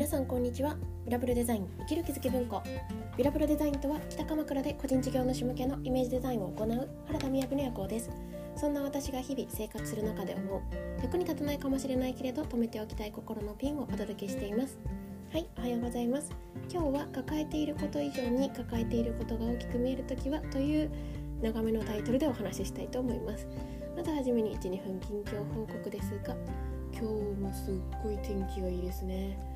皆さんこんにちは。ビラブルデザイン生きる気づき文庫。ビラブルデザインとは北鎌倉で個人事業主向けのイメージデザインを行う原田雅の夜行です。そんな私が日々生活する中で思う役に立たないかもしれないけれど止めておきたい心のピンをお届けしています。はいおはようございます。今日は抱えていること以上に抱えていることが大きく見えるときはという長めのタイトルでお話ししたいと思います。まずはじめに12分近況報告ですが今日もすっごい天気がいいですね。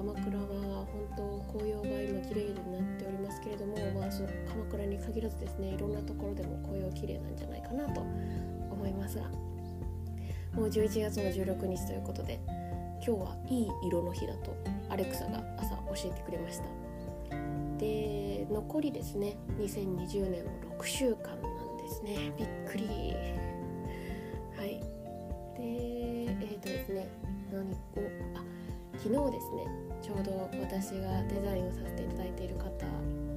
鎌倉は本当紅葉が今綺麗になっておりますけれども、まあ、その鎌倉に限らずですねいろんなところでも紅葉綺麗なんじゃないかなと思いますがもう11月の16日ということで今日はいい色の日だとアレクサが朝教えてくれました。で残りですね2020年も6週間なんですね。びっくり。はい。でえっ、ー、とですね何をあ昨日ですねちょうど私がデザインをさせていただいている方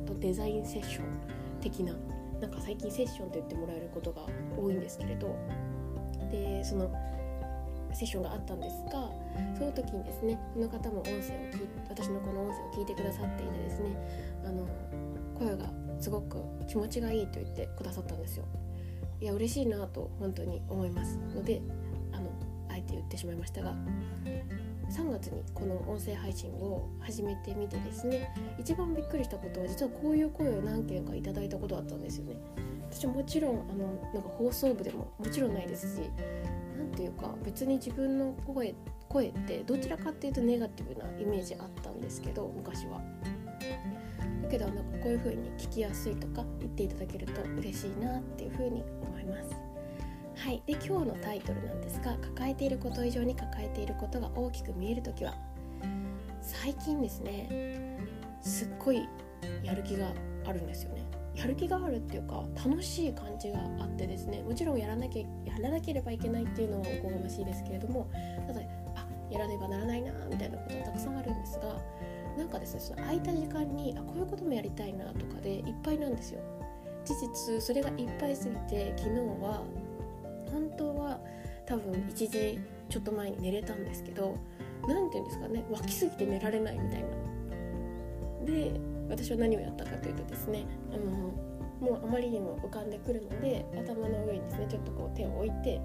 とデザインセッション的ななんか最近セッションと言ってもらえることが多いんですけれどでそのセッションがあったんですがその時にですねその方も音声を聞い私のこの音声を聞いてくださっていてですねあの声がすごく気持ちがいいと言ってくださったんですよ。いや嬉しいなと本当に思いますのであのあえて言ってしまいましたが3月にこの音声配信を始めてみてですね一番びっくりしたことは実はこういう声を何件かいただいたことだったんですよね。私もちろんあのなんか放送部でももちろんないですし何ていうか別に自分の声声ってどちらかっていうとネガティブなイメージあったんですけど昔は。だけどなんかこういう風に聞きやすいとか言っていただけると嬉しいなっていう風に思います。はい、で今日のタイトルなんですが抱えていること以上に抱えていることが大きく見える時は最近ですねすっごいやる気があるんですよね。やる気があるっていうか楽しい感じがあってですねもちろんやらなきゃやらなければいけないっていうのはおこがましいですけれどもただあやらねばならないなみたいなことがたくさんあるんですがなんかですねその空いた時間にあこういうこともやりたいなとかでいっぱいなんですよ。事実それがいっぱいすぎて昨日は本当は多分1時ちょっと前に寝れたんですけど何て言うんですかね湧きすぎて寝られないみたいな。で私は何をやったかというとですねあのもうあまりにも浮かんでくるので頭の上にですねちょっとこう手を置いて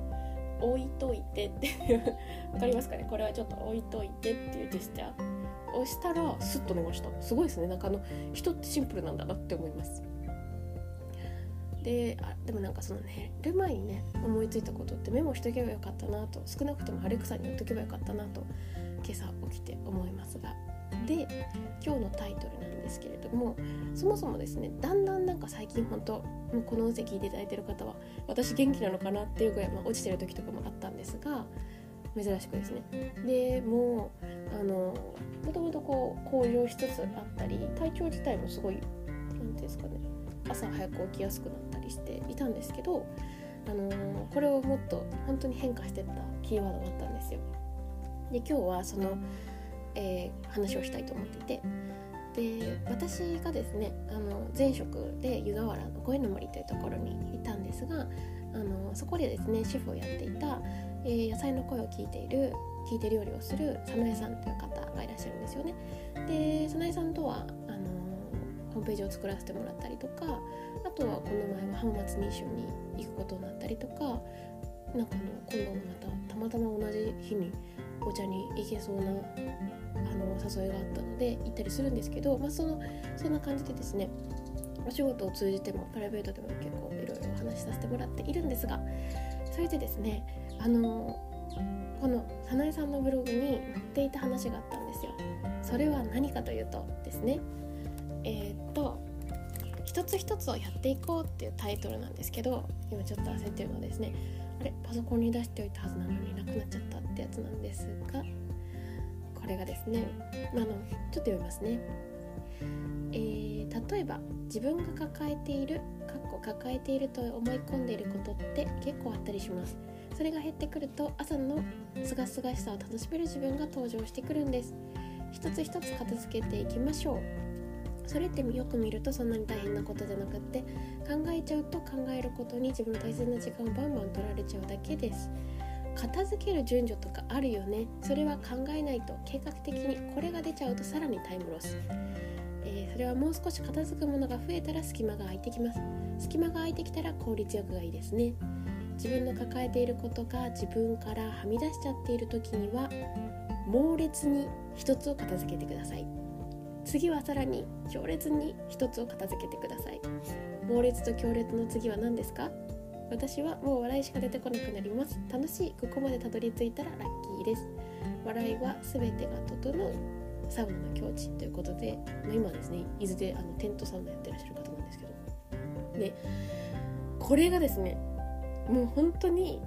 置いといてっていう分かりますかね？これはちょっと置いといてっていうジェスチャー。をしたらスッと寝ました。すごいですね。なんかあの人ってシンプルなんだなって思います。であでもなんかそのねる前にね思いついたことってメモしとけばよかったなと少なくともアレクサに言っとけばよかったなと今朝起きて思いますが。で今日のタイトルなんですけれどもそもそもですねだんだんなんか最近本当もうこの音声聞いていただいてる方は私元気なのかなっていうぐらい、まあ、落ちてる時とかもあったんですが珍しくですね。でもあのもともとこう向上しつつあったり体調自体もすごい何て言うんですかね朝早く起きやすくなったりしていたんですけど、あのー、これをもっと本当に変化していったキーワードがあったんですよ。で今日はその、えー、話をしたいと思っていてで私がですねあの前職で湯河原の声の森というところにいたんですがあのそこでですね主婦をやっていた、えー、野菜の声を聞いている聞いて料理をする早苗さんという方がいらっしゃるんですよね。で早苗さんとはホームページを作らせてもらったりとかとはこの前は浜松に一緒に行くことになったりとかなんかあの今度もまたたまたま同じ日にお茶に行けそうなあの誘いがあったので行ったりするんですけど、まあ、そのそんな感じでですねお仕事を通じてもプライベートでも結構いろいろお話しさせてもらっているんですがそれでですねあのこの早苗さんのブログに載っていた話があったんですよ。それは何かというとですねえー、一つ一つをやっていこうっていうタイトルなんですけど今ちょっと焦ってるのですねあれ？パソコンに出しておいたはずなのになくなっちゃったってやつなんですがこれがですね、まあ、のちょっと読みますね、えー、例えば自分が抱えているかっこ抱えていると思い込んでいることって結構あったりします。それが減ってくると朝のすがすがしさを楽しめる自分が登場してくるんです。一つ一つ片付けていきましょう。それってよく見るとそんなに大変なことじゃなくって考えちゃうと考えることに自分の大切な時間をバンバン取られちゃうだけです。片付ける順序とかあるよね。それは考えないと計画的にこれが出ちゃうとさらにタイムロス、えー、それはもう少し片付くものが増えたら隙間が空いてきます。隙間が空いてきたら効率よくがいいですね。自分の抱えていることが自分からはみ出しちゃっている時には猛烈に一つを片付けてください。次はさらに強烈に一つを片付けてください。猛烈と強烈の次は何ですか？私はもう笑いしか出てこなくなります。楽しいここまでたどり着いたらラッキーです。笑いは全てが整うサウナの境地ということで、まあ、今ですね伊豆であのテントサウナやってらっしゃる方なんですけど。でこれがですねもう本当に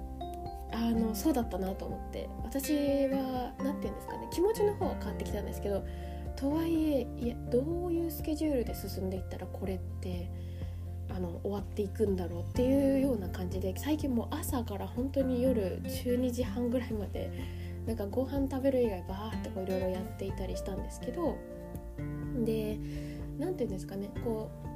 あのそうだったなと思って。私は何て言うんですかね気持ちの方は変わってきたんですけどとはいえいやどういうスケジュールで進んでいったらこれってあの終わっていくんだろうっていうような感じで最近もう朝から本当に夜12時半ぐらいまでなんかご飯食べる以外バーっていろいろやっていたりしたんですけどで何て言うんですかねこう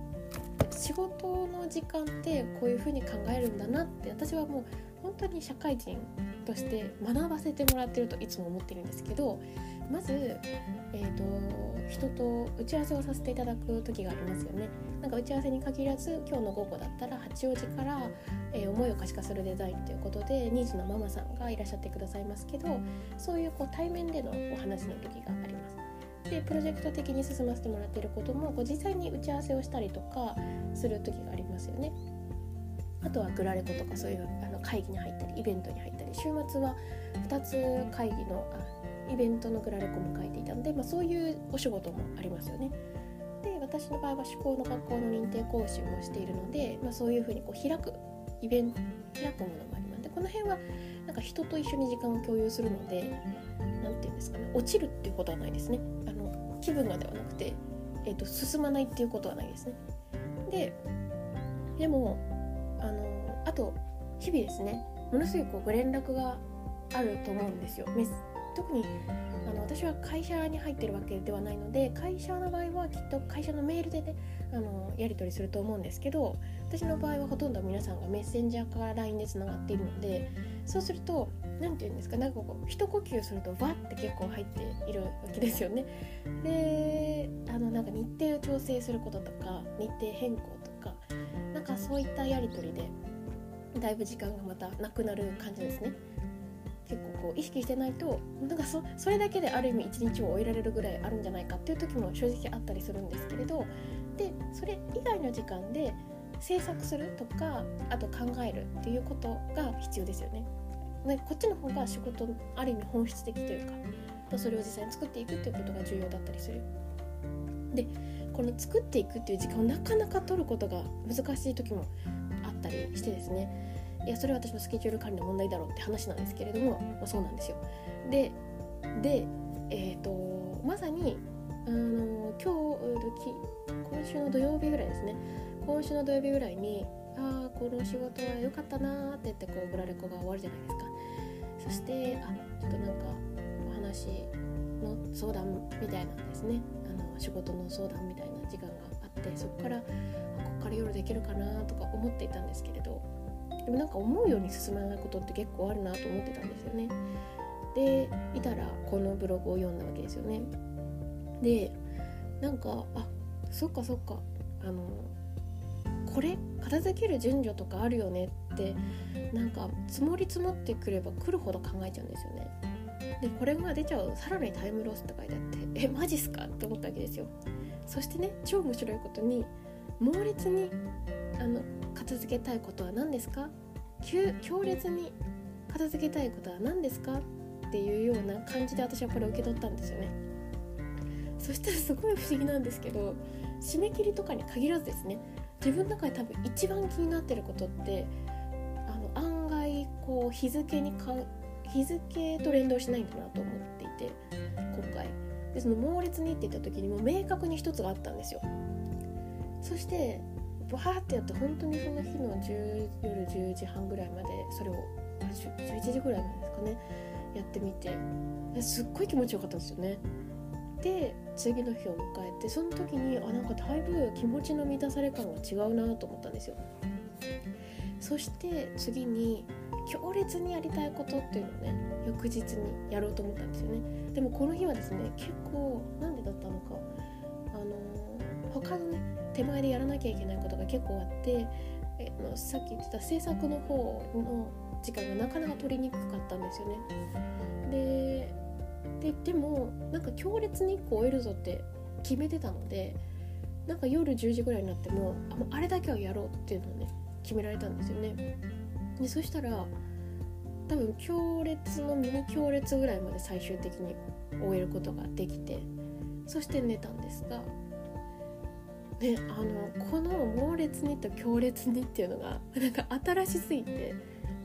仕事の時間ってこういう風に考えるんだなって私はもう本当に社会人として学ばせてもらってるといつも思ってるんですけどまず、えーと、人と打ち合わせをさせていただく時がありますよね。なんか打ち合わせに限らず今日の午後だったら八王子から、えー、思いを可視化するデザインということでニーズのママさんがいらっしゃってくださいますけどそういうこう対面でのお話の時があります。でプロジェクト的に進ませてもらっていることもこう実際に打ち合わせをしたりとかする時がありますよね。あとはグラレコとかそういうあの会議に入ったりイベントに入ったり週末は2つ会議のあイベントのグラレコも書いていたので、まあ、そういうお仕事もありますよね。で私の場合は思考の学校の認定講師もしているので、まあ、そういうふうにこう開くイベント開くものもあります。でこの辺はなんか人と一緒に時間を共有するので何て言うんですかね落ちるっていうことはないですね。あ気分がではなくて、えーと進まないっていうことはないですねででもあのあと日々ですねものすごいこうご連絡があると思うんですよ。特にあの私は会社に入ってるわけではないので会社の場合はきっと会社のメールでねあのやり取りすると思うんですけど私の場合はほとんど皆さんがメッセンジャーから LINE でつながっているのでそうすると何て言うんですか？なんかこう一呼吸するとバッて結構入っているわけですよね。であのなんか日程を調整することとか日程変更とかなんかそういったやり取りでだいぶ時間がまたなくなる感じですね結構こう意識してないとなんかそそれだけである意味一日を終えられるぐらいあるんじゃないかっていう時も正直あったりするんですけれどでそれ以外の時間で制作するとかあと考えるっていうことが必要ですよね。でこっちの方が仕事ある意味本質的というかそれを実際に作っていくっていうことが重要だったりする。でこの作っていくっていう時間をなかなか取ることが難しい時もあったりしてですねいやそれは私のスケジュール管理の問題だろうって話なんですけれども、まあ、そうなんですよ。でで、えーと、まさにあの今日今週の土曜日ぐらいですね今週の土曜日ぐらいにああこの仕事は良かったなーって言ってこうブラレコが終わるじゃないですかそしてあちょっとなんかお話の相談みたいなんですねあの仕事の相談みたいな時間があってそこからここから夜できるかなとか思っていたんですけれどでもなんか思うように進まないことって結構あるなと思ってたんですよね。でいたらこのブログを読んだわけですよね。でなんかあそっかそっかあのこれ片付ける順序とかあるよねってなんか積もり積もってくれば来るほど考えちゃうんですよね。でこれが出ちゃうさらにタイムロスって書いてあって えマジっすかって思ったわけですよ。そしてね超面白いことに猛烈にあの片付けたいことは何ですか？強烈に片付けたいことは何ですか？っていうような感じで私はこれを受け取ったんですよね。そしたらすごい不思議なんですけど締め切りとかに限らずですね自分の中で多分一番気になってることってあの案外こう日付にか日付と連動しないんだなと思っていて今回。でその猛烈にって言った時にも明確に一つがあったんですよ。そしてバーってやって本当にその日の10夜10時半ぐらいまでそれを11時ぐらいまでですかね。やってみてすっごい気持ちよかったんですよね。で次の日を迎えてその時にあなんかだいぶ気持ちの満たされ感が違うなと思ったんですよ。そして次に強烈にやりたいことっていうのをね翌日にやろうと思ったんですよね。でもこの日はですね結構なんでだったのかあの他のね手前でやらなきゃいけないことが結構あってえのさっき言ってた制作の方の時間がなかなか取りにくかったんですよね。でででもなんか強烈に1個終えるぞって決めてたのでなんか夜10時ぐらいになってもああれだけはやろうっていうのをね決められたんですよね。でそしたら多分強烈のミニ強烈ぐらいまで最終的に終えることができてそして寝たんですがねあのこの猛烈にと強烈にっていうのがなんか新しすぎて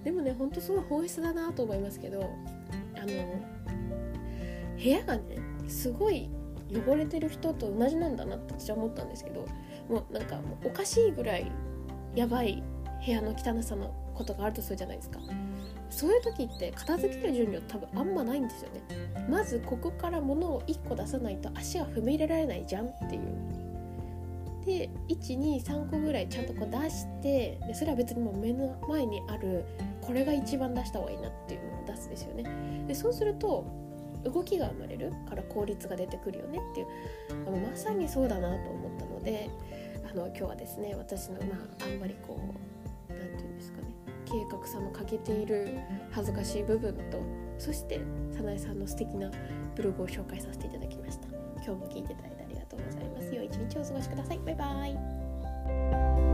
でもねほんとすごい本質だなと思いますけどあの部屋がねすごい汚れてる人と同じなんだなって私は思ったんですけどもうなんかもうおかしいぐらいやばい部屋の汚さのことがあるとするじゃないですか。そういう時って片付ける順序多分あんまないんですよね。まずここから物を1個出さないと足が踏み入れられないじゃんっていう。で123個ぐらいちゃんとこう出してでそれは別にもう目の前にあるこれが一番出した方がいいなっていうのを出すですよね。でそうすると動きが生まれるから効率が出てくるよねっていうあのまさにそうだなと思ったのであの今日はですね私のまああんまりこう何て言うんですかね計画さの欠けている恥ずかしい部分とそして早苗さんの素敵なブログを紹介させていただきました。今日も聞いていただいてありがとうございます。良い一日をお過ごしください。バイバイ。